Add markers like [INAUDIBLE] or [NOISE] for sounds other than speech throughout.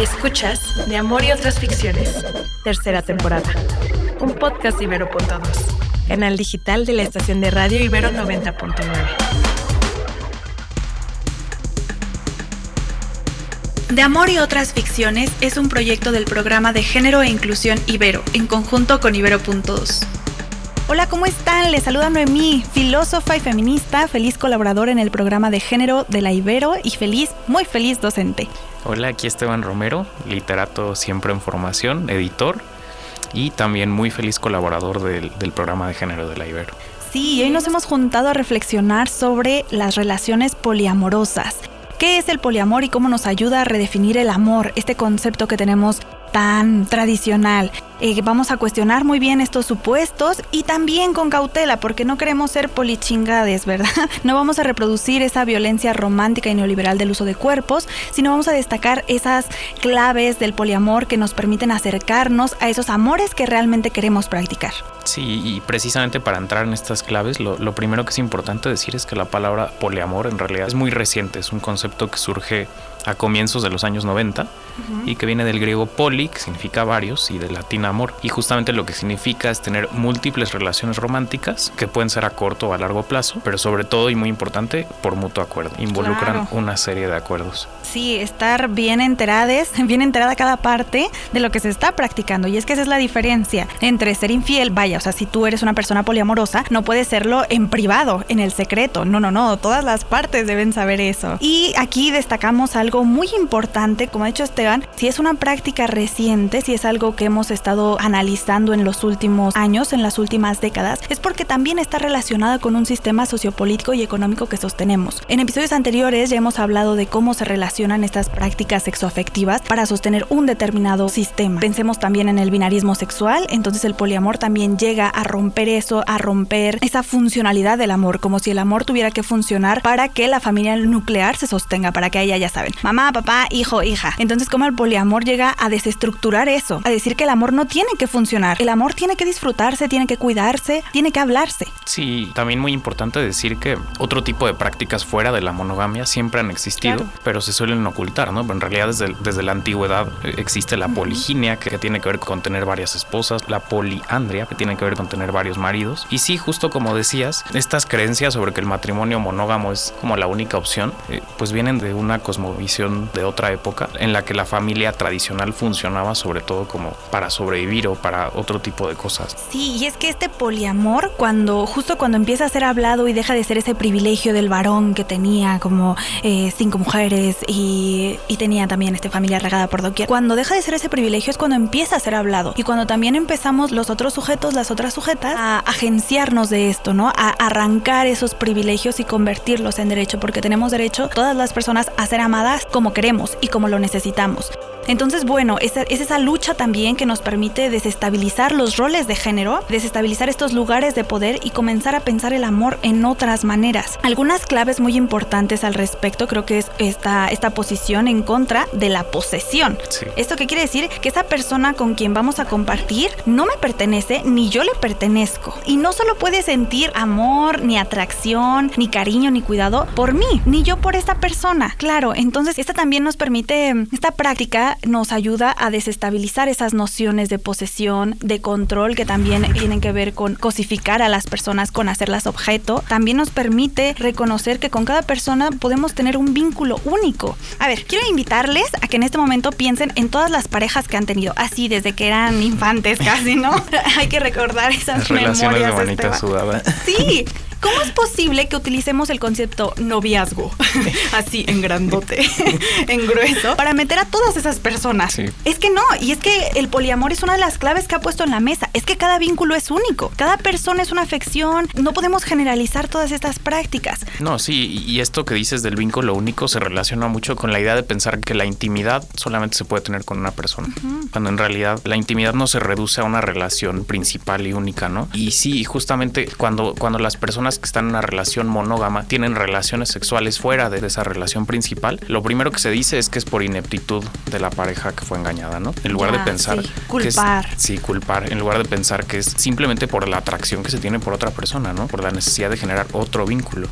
Escuchas De Amor y otras ficciones, tercera temporada. Un podcast de Ibero.2, canal digital de la estación de radio Ibero 90.9. De Amor y otras ficciones es un proyecto del programa de género e inclusión Ibero, en conjunto con Ibero.2. Hola, ¿cómo están? Les saluda Noemí, filósofa y feminista, feliz colaboradora en el programa de género de la Ibero y feliz, muy feliz docente. Hola, aquí Esteban Romero, literato siempre en formación, editor y también muy feliz colaborador del, programa de género de la Ibero. Sí, hoy nos hemos juntado a reflexionar sobre las relaciones poliamorosas. ¿Qué es el poliamor y cómo nos ayuda a redefinir el amor? Este concepto que tenemos tan tradicional. Eh, vamos a cuestionar muy bien estos supuestos y también con cautela, porque no queremos ser polichingades, ¿verdad? [LAUGHS] No vamos a reproducir esa violencia romántica y neoliberal del uso de cuerpos, sino vamos a destacar esas claves del poliamor que nos permiten acercarnos a esos amores que realmente queremos practicar. Sí, y precisamente para entrar en estas claves, lo, lo primero que es importante decir es que la palabra poliamor en realidad es muy reciente, es un concepto que surge a comienzos de los años 90 y que viene del griego poli, que significa varios, y del latín amor. Y justamente lo que significa es tener múltiples relaciones románticas que pueden ser a corto o a largo plazo, pero sobre todo y muy importante, por mutuo acuerdo. Involucran Claro. una serie de acuerdos. Sí, estar bien enterades, [LAUGHS] bien enterada cada parte de lo que se está practicando. Y es que esa es la diferencia entre ser infiel, vaya, o sea, si tú eres una persona poliamorosa, no puedes serlo en privado, en el secreto. No, no, no, todas las partes deben saber eso. Y aquí destacamos algo muy importante, como ha dicho Esteban, si es una práctica reciente, si es algo que hemos estado analizando en los últimos años, en las últimas décadas, es porque también está relacionada con un sistema sociopolítico y económico que sostenemos. En episodios anteriores ya hemos hablado de cómo se relacionan estas prácticas sexoafectivas para sostener un determinado sistema. Pensemos también en el binarismo sexual, entonces el poliamor también llega a romper eso, a romper esa funcionalidad del amor, como si el amor tuviera que funcionar para que la familia nuclear se sostenga, para que haya, ya saben, mamá, papá, hijo, hija. Entonces, como el poliamor llega a desestructurar eso, a decir que el amor no tiene que funcionar, el amor tiene que disfrutarse, tiene que cuidarse, tiene que hablarse. Sí, también muy importante decir que otro tipo de prácticas fuera de la monogamia siempre han existido, Claro. pero se suelen ocultar, ¿no? Pero en realidad desde, desde la antigüedad existe la poliginia, que tiene que ver con tener varias esposas, la poliandria, que tiene que ver con tener varios maridos. Y sí, justo como decías, estas creencias sobre que el matrimonio monógamo es como la única opción, eh, pues vienen de una cosmovisión de otra época en la que la familia tradicional funcionaba sobre todo como para sobrevivir o para otro tipo de cosas. Sí, y es que este poliamor, cuando justo cuando empieza a ser hablado y deja de ser ese privilegio del varón que tenía como eh, cinco mujeres y, y tenía también este familia regada por doquier, cuando deja de ser ese privilegio es cuando empieza a ser hablado y cuando también empezamos los otros sujetos, las otras sujetas, a agenciarnos de esto, ¿no? A arrancar esos privilegios y convertirlos en derecho, porque tenemos derecho todas las personas a ser amadas como queremos y como lo necesitamos encontramos. Entonces, bueno, es esa lucha también que nos permite desestabilizar los roles de género, desestabilizar estos lugares de poder y comenzar a pensar el amor en otras maneras. Algunas claves muy importantes al respecto creo que es esta, esta posición en contra de la posesión. Sí. ¿Esto qué quiere decir? Que esa persona con quien vamos a compartir no me pertenece ni yo le pertenezco. Y no solo puede sentir amor, ni atracción, ni cariño, ni cuidado por mí, ni yo por esta persona. Claro, entonces esta también nos permite, esta práctica nos ayuda a desestabilizar esas nociones de posesión, de control que también tienen que ver con cosificar a las personas, con hacerlas objeto. También nos permite reconocer que con cada persona podemos tener un vínculo único. A ver, quiero invitarles a que en este momento piensen en todas las parejas que han tenido, así desde que eran infantes casi, ¿no? [LAUGHS] Hay que recordar esas Las relaciones de memorias. manita sudada. Sí. [LAUGHS] ¿Cómo es posible que utilicemos el concepto noviazgo, [LAUGHS] así en grandote, [LAUGHS] en grueso, para meter a todas esas personas? Sí. Es que no, y es que el poliamor es una de las claves que ha puesto en la mesa. Es que cada vínculo es único, cada persona es una afección, no podemos generalizar todas estas prácticas. No, sí, y esto que dices del vínculo único se relaciona mucho con la idea de pensar que la intimidad solamente se puede tener con una persona, cuando en realidad la intimidad no se reduce a una relación principal y única, ¿no? Y sí, justamente cuando, cuando las personas que están en una relación monógama tienen relaciones sexuales fuera de esa relación principal, lo primero que se dice es que es por ineptitud de la pareja que fue engañada, ¿no? En lugar Ya, de pensar sí, que es- culpar. sí, culpar, en lugar de pensar que es simplemente por la atracción que se tiene por otra persona, ¿no? Por la necesidad de generar otro vínculo.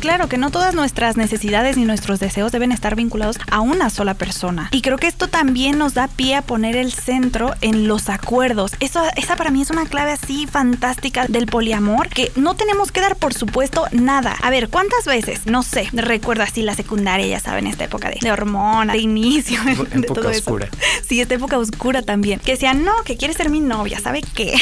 Claro que no todas nuestras necesidades ni nuestros deseos deben estar vinculados a una sola persona. Y creo que esto también nos da pie a poner el centro en los acuerdos. Eso, esa para mí es una clave así fantástica del poliamor, que no tenemos que dar por supuesto nada. A ver, ¿cuántas veces? No sé, recuerdo así la secundaria, ya saben, esta época de, de hormona, de inicio, [LAUGHS] de todo oscura. Sí, esta época oscura también. Que decían, no, que quieres ser mi novia, ¿sabe qué?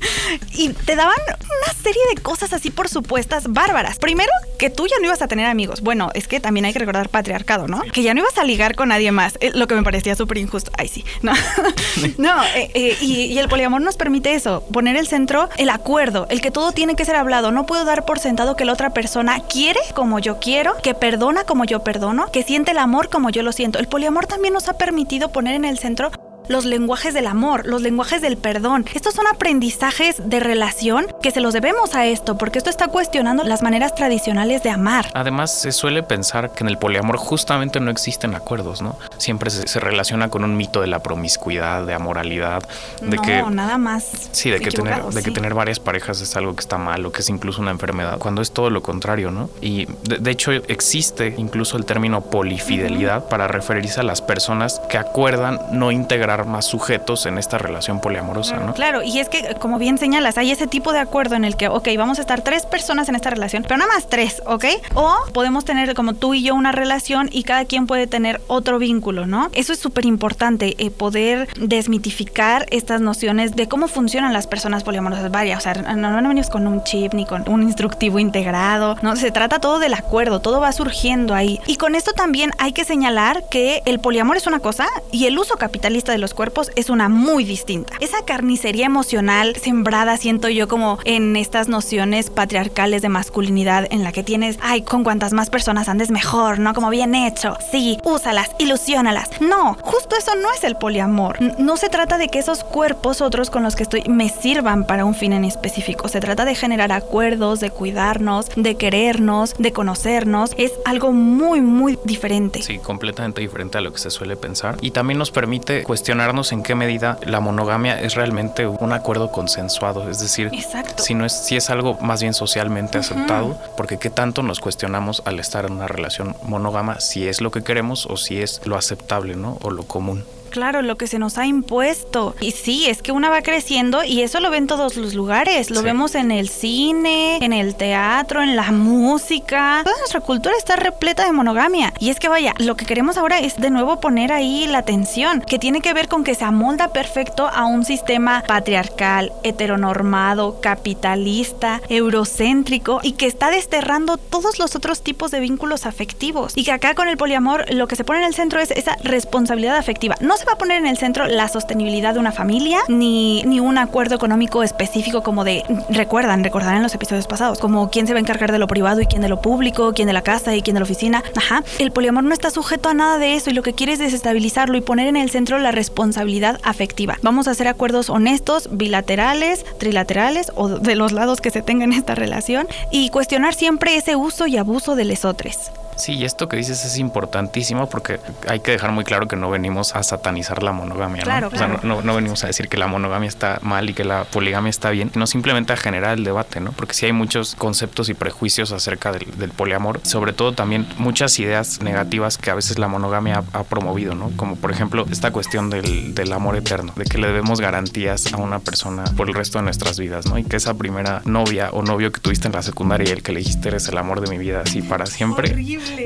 [LAUGHS] y te daban una serie de cosas así por supuestas bárbaras. Primero, que tú ya no ibas a tener amigos. Bueno, es que también hay que recordar patriarcado, ¿no? Que ya no ibas a ligar con nadie más, eh, lo que me parecía súper injusto. Ay, sí, no. [LAUGHS] no, eh, eh, y, y el poliamor nos permite eso, poner el centro, el acuerdo, el que todo tiene que ser hablado. No puedo dar por sentado que la otra persona quiere como yo quiero, que perdona como yo perdono, que siente el amor como yo lo siento. El poliamor también nos ha permitido poner en el centro los lenguajes del amor, los lenguajes del perdón. Estos son aprendizajes de relación que se los debemos a esto, porque esto está cuestionando las maneras tradicionales de amar. Además, se suele pensar que en el poliamor justamente no existen acuerdos, ¿no? Siempre se, se relaciona con un mito de la promiscuidad, de amoralidad, de no, que... nada más. Sí, de, que tener, de que sí. tener varias parejas es algo que está mal o que es incluso una enfermedad, cuando es todo lo contrario, ¿no? Y de, de hecho existe incluso el término polifidelidad para referirse a las personas que acuerdan no integrar más sujetos en esta relación poliamorosa, ¿no? Claro, y es que, como bien señalas, hay ese tipo de acuerdo en el que, ok, vamos a estar tres personas en esta relación, pero nada más tres, ¿ok? O podemos tener como tú y yo una relación y cada quien puede tener otro vínculo, ¿no? Eso es súper importante, eh, poder desmitificar estas nociones de cómo funcionan las personas poliamorosas. Vaya, o sea, no, no venimos con un chip ni con un instructivo integrado, ¿no? Se trata todo del acuerdo, todo va surgiendo ahí. Y con esto también hay que señalar que el poliamor es una cosa y el uso capitalista de los cuerpos es una muy distinta. Esa carnicería emocional sembrada, siento yo, como en estas nociones patriarcales de masculinidad en la que tienes, ay, con cuantas más personas andes mejor, ¿no? Como bien hecho. Sí, úsalas, ilusiónalas. No, justo eso no es el poliamor. No se trata de que esos cuerpos, otros con los que estoy, me sirvan para un fin en específico. Se trata de generar acuerdos, de cuidarnos, de querernos, de conocernos. Es algo muy, muy diferente. Sí, completamente diferente a lo que se suele pensar. Y también nos permite cuestionarnos en qué medida la monogamia es realmente un acuerdo consensuado. Es decir, Exacto. si no es, si es algo más bien socialmente aceptado, porque qué tanto nos cuestionamos al estar en una relación monógama, si es lo que queremos o si es lo aceptable, ¿no? O lo común. Claro, lo que se nos ha impuesto. Y sí, es que una va creciendo y eso lo ven todos los lugares. Lo Sí. vemos en el cine, en el teatro, en la música. Toda nuestra cultura está repleta de monogamia. Y es que vaya, lo que queremos ahora es de nuevo poner ahí la atención, que tiene que ver con que se amolda perfecto a un sistema patriarcal, heteronormado, capitalista, eurocéntrico y que está desterrando todos los otros tipos de vínculos afectivos. Y que acá con el poliamor lo que se pone en el centro es esa responsabilidad afectiva. No se va a poner en el centro la sostenibilidad de una familia ni, ni un acuerdo económico específico como de, recuerdan, recordarán en los episodios pasados, como quién se va a encargar de lo privado y quién de lo público, quién de la casa y quién de la oficina. Ajá, el poliamor no está sujeto a nada de eso y lo que quiere es desestabilizarlo y poner en el centro la responsabilidad afectiva. Vamos a hacer acuerdos honestos, bilaterales, trilaterales o de los lados que se tengan esta relación y cuestionar siempre ese uso y abuso de lesotres. Sí, y esto que dices es importantísimo porque hay que dejar muy claro que no venimos a satanizar la monogamia, ¿no? Claro, O sea, no, no- no venimos a decir que la monogamia está mal y que la poligamia está bien, no simplemente a generar el debate, ¿no? Porque sí hay muchos conceptos y prejuicios acerca del, del poliamor, sobre todo también muchas ideas negativas que a veces la monogamia ha, ha promovido, ¿no? Como por ejemplo esta cuestión del, del amor eterno, de que le debemos garantías a una persona por el resto de nuestras vidas, ¿no? Y que esa primera novia o novio que tuviste en la secundaria y el que le dijiste eres el amor de mi vida así para siempre,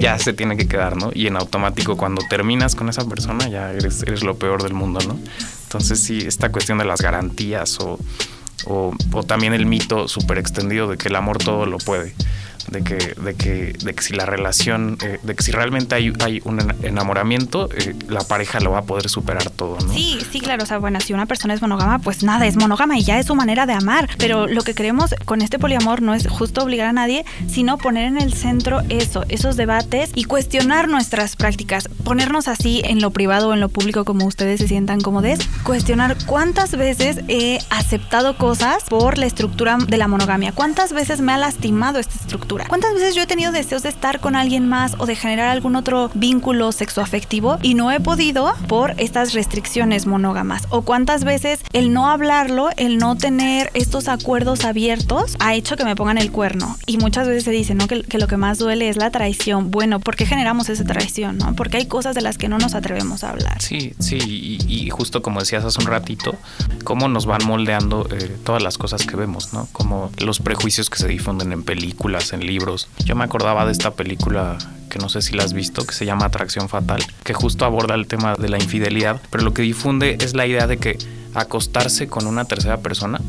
ya se tiene que quedar, ¿no? Y en automático cuando terminas con esa persona ya eres, eres lo peor del mundo, ¿no? Entonces sí, esta cuestión de las garantías o, o, o también el mito súper extendido de que el amor todo lo puede. De que, de que, de que si la relación, eh, de que si realmente hay, hay un ena- enamoramiento, eh, la pareja lo va a poder superar todo, ¿no? Sí, sí, claro. O sea, bueno, si una persona es monógama, pues nada, es monógama y ya es su manera de amar. Pero lo que queremos con este poliamor no es justo obligar a nadie, sino poner en el centro eso, esos debates y cuestionar nuestras prácticas. Ponernos así en lo privado o en lo público como ustedes se sientan cómodos. Cuestionar cuántas veces he aceptado cosas por la estructura de la monogamia. ¿Cuántas veces me ha lastimado esta estructura? Apertura. ¿Cuántas veces yo he tenido deseos de estar con alguien más o de generar algún otro vínculo sexoafectivo y no he podido por estas restricciones monógamas? ¿O cuántas veces el no hablarlo, el no tener estos acuerdos abiertos ha hecho que me pongan el cuerno? Y muchas veces se dice, ¿no? Que, que lo que más duele es la traición. Bueno, ¿por qué generamos esa traición? ¿no? Porque hay cosas de las que no nos atrevemos a hablar. Sí, sí, y, y justo como decías hace un ratito, cómo nos van moldeando eh, todas las cosas que vemos, ¿no? Como los prejuicios que se difunden en películas, en libros. Yo me acordaba de esta película que no sé si la has visto, que se llama Atracción Fatal, que justo aborda el tema de la infidelidad, pero lo que difunde es la idea de que acostarse con una tercera persona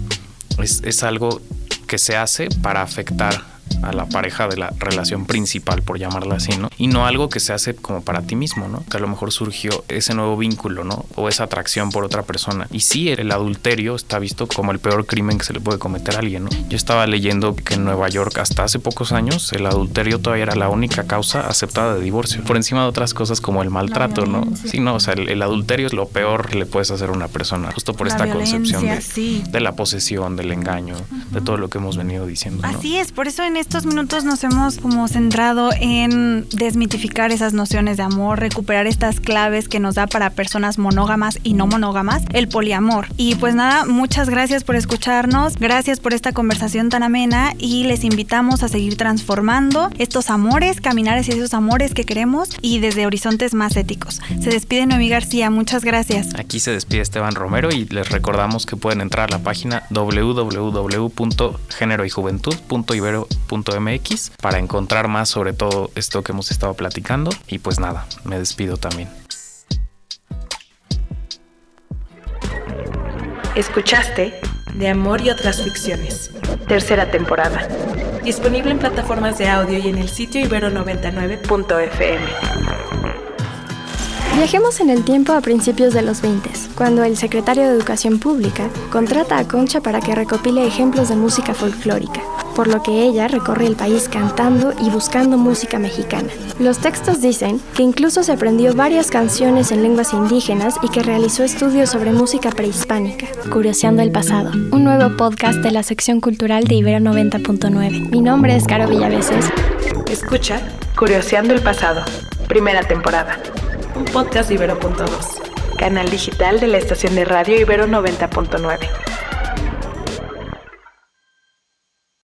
es, es algo que se hace para afectar a la pareja de la relación principal, por llamarla así, ¿no? Y no algo que se hace como para ti mismo, ¿no? Que a lo mejor surgió ese nuevo vínculo, ¿no? O esa atracción por otra persona. Y sí, el adulterio está visto como el peor crimen que se le puede cometer a alguien, ¿no? Yo estaba leyendo que en Nueva York hasta hace pocos años el adulterio todavía era la única causa aceptada de divorcio, por encima de otras cosas como el maltrato, ¿no? Sí, no, o sea, el, el, adulterio es lo peor que le puedes hacer a una persona, justo por La esta concepción de, sí. de la posesión, del engaño, de todo lo que hemos venido diciendo, ¿no? Así es, por eso en estos minutos nos hemos como centrado en desmitificar esas nociones de amor, recuperar estas claves que nos da para personas monógamas y no monógamas, el poliamor. Y pues nada, muchas gracias por escucharnos, gracias por esta conversación tan amena y les invitamos a seguir transformando estos amores, caminar hacia esos amores que queremos y desde horizontes más éticos. Se despide Noemí García, muchas gracias. Aquí se despide Esteban Romero y les recordamos que pueden entrar a la página para encontrar más sobre todo esto que hemos estado platicando. Y pues nada, me despido también. Escuchaste De Amor y otras ficciones, tercera temporada. Disponible en plataformas de audio y en el sitio ibero99.fm. Viajemos en el tiempo a principios de los 20, cuando el secretario de Educación Pública contrata a Concha para que recopile ejemplos de música folclórica, por lo que ella recorre el país cantando y buscando música mexicana. Los textos dicen que incluso se aprendió varias canciones en lenguas indígenas y que realizó estudios sobre música prehispánica. Curioseando el pasado, un nuevo podcast de la sección cultural de Ibero 90.9. Mi nombre es Caro Villaveses. Escucha Curioseando el pasado, primera temporada. Un podcast de Ibero.2, canal digital de la estación de radio Ibero 90.9.